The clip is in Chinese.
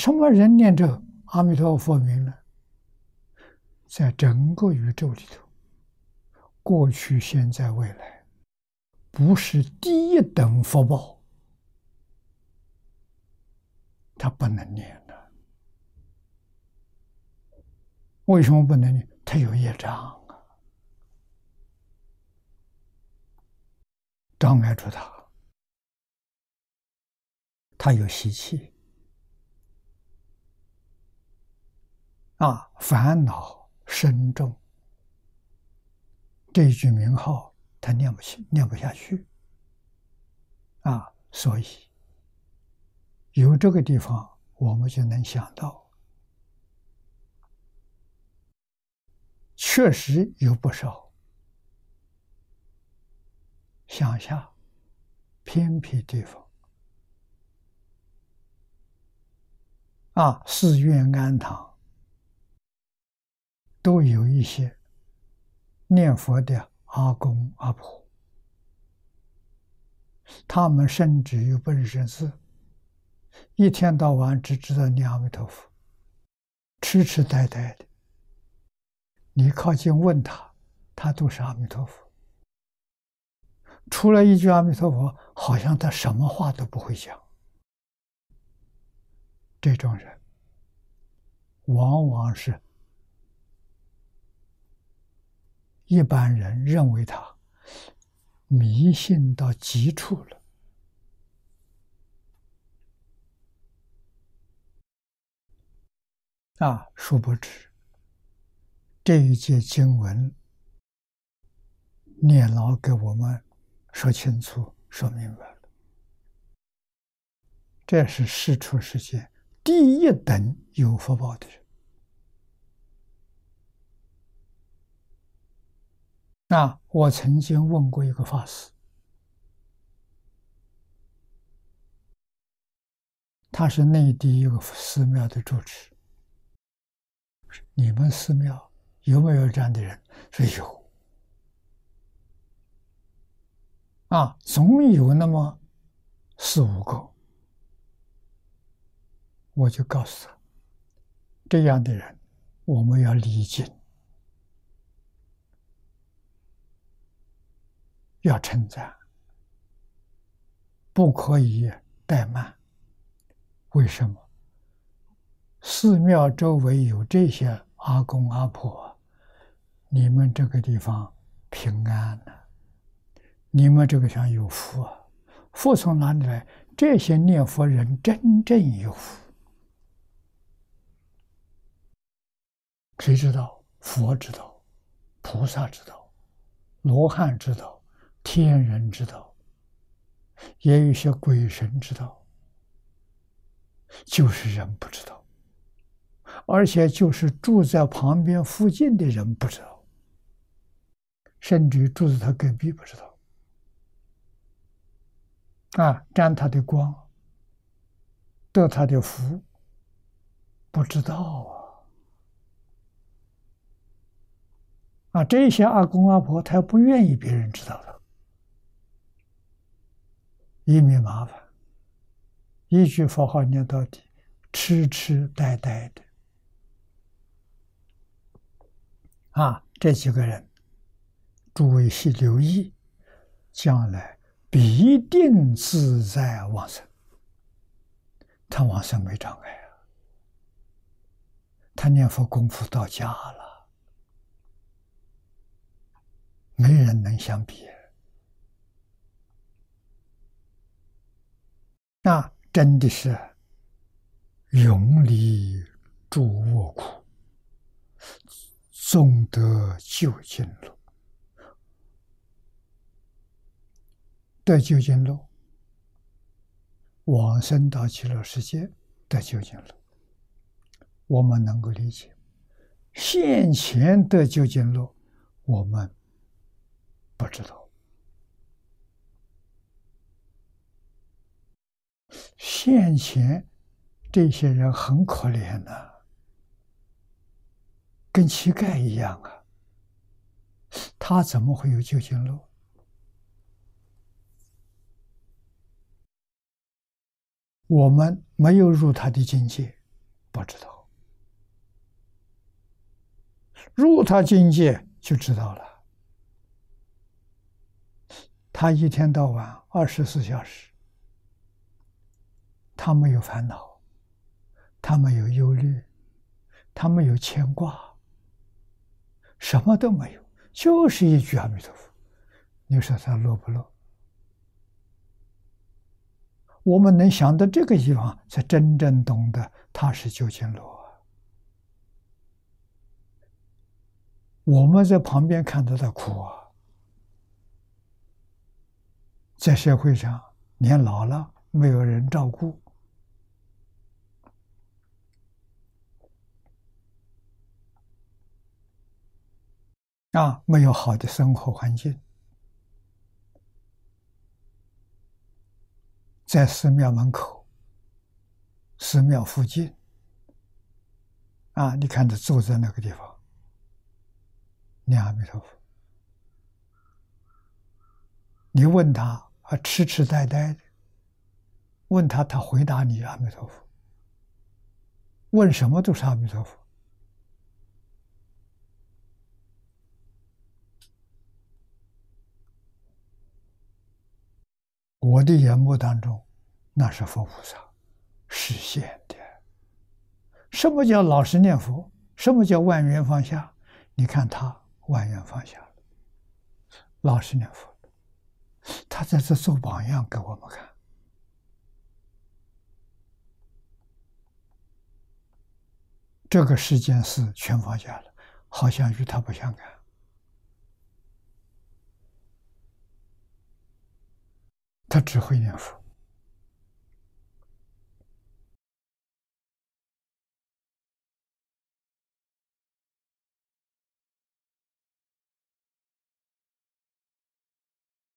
什么人念着阿弥陀佛名呢？在整个宇宙里头，过去、现在、未来，不是第一等福报，他不能念的。为什么不能念？他有业障，障碍住他，他有习气啊，烦恼。深重，这句名号他念不起，念不下去，啊，所以有这个地方，我们就能想到，确实有不少乡下偏僻地方，啊，寺院庵堂。都有一些念佛的阿公阿婆，他们甚至于不认识字，一天到晚只知道念阿弥陀佛，痴痴呆呆的。你靠近问他，他都是阿弥陀佛。除了一句阿弥陀佛，好像他什么话都不会讲。这种人，往往是。一般人认为他迷信到极处了，啊，殊不知这一节经文念老给我们说清楚、说明白了，这是世出世间第一等有福报的人。那我曾经问过一个法师，他是内地一个寺庙的住持。你们寺庙有没有这样的人？说有，啊，总有那么四五个。我就告诉他，这样的人我们要礼敬。要称赞，不可以怠慢。为什么？寺庙周围有这些阿公阿婆，你们这个地方平安了，你们这个想有福啊！福从哪里来？这些念佛人真正有福。谁知道？佛知道，菩萨知道，罗汉知道。天人之道，也有些鬼神之道，就是人不知道，而且就是住在旁边附近的人不知道，甚至于住在他隔壁不知道，啊，沾他的光，得他的福，不知道啊，啊，这些阿公阿婆他不愿意别人知道的。以免麻烦，一句佛号念到底，痴痴呆呆的。啊，这几个人，诸位须留意，将来必定自在往生。他往生没障碍啊，他念佛功夫到家了，没人能相比。那真的是永离诸恶苦，终得究竟路。得究竟路，往生到极乐世界得究竟路，我们能够理解。现前得究竟路，我们不知道。现前这些人很可怜呐、跟乞丐一样啊。他怎么会有究竟路？我们没有入他的境界，不知道。入他境界就知道了。他一天到晚二十四小时，他没有烦恼，他没有忧虑，他没有牵挂，什么都没有，就是一句阿弥陀佛。你说他乐不乐？我们能想到这个地方，才真正懂得他是究竟乐。我们在旁边看到他苦啊，在社会上年老了没有人照顾，啊，没有好的生活环境，在寺庙门口、寺庙附近，啊，你看他坐在那个地方。念阿弥陀佛，你问他啊，痴痴呆呆的，问他，他回答你阿弥陀佛，问什么都是阿弥陀佛。我的眼目当中，那是佛菩萨实现的。什么叫老实念佛？什么叫万缘放下？你看他。万缘放下了，老实念佛，他在这做榜样给我们看。这个世间事全放下了，好像与他不相干。他只会念佛。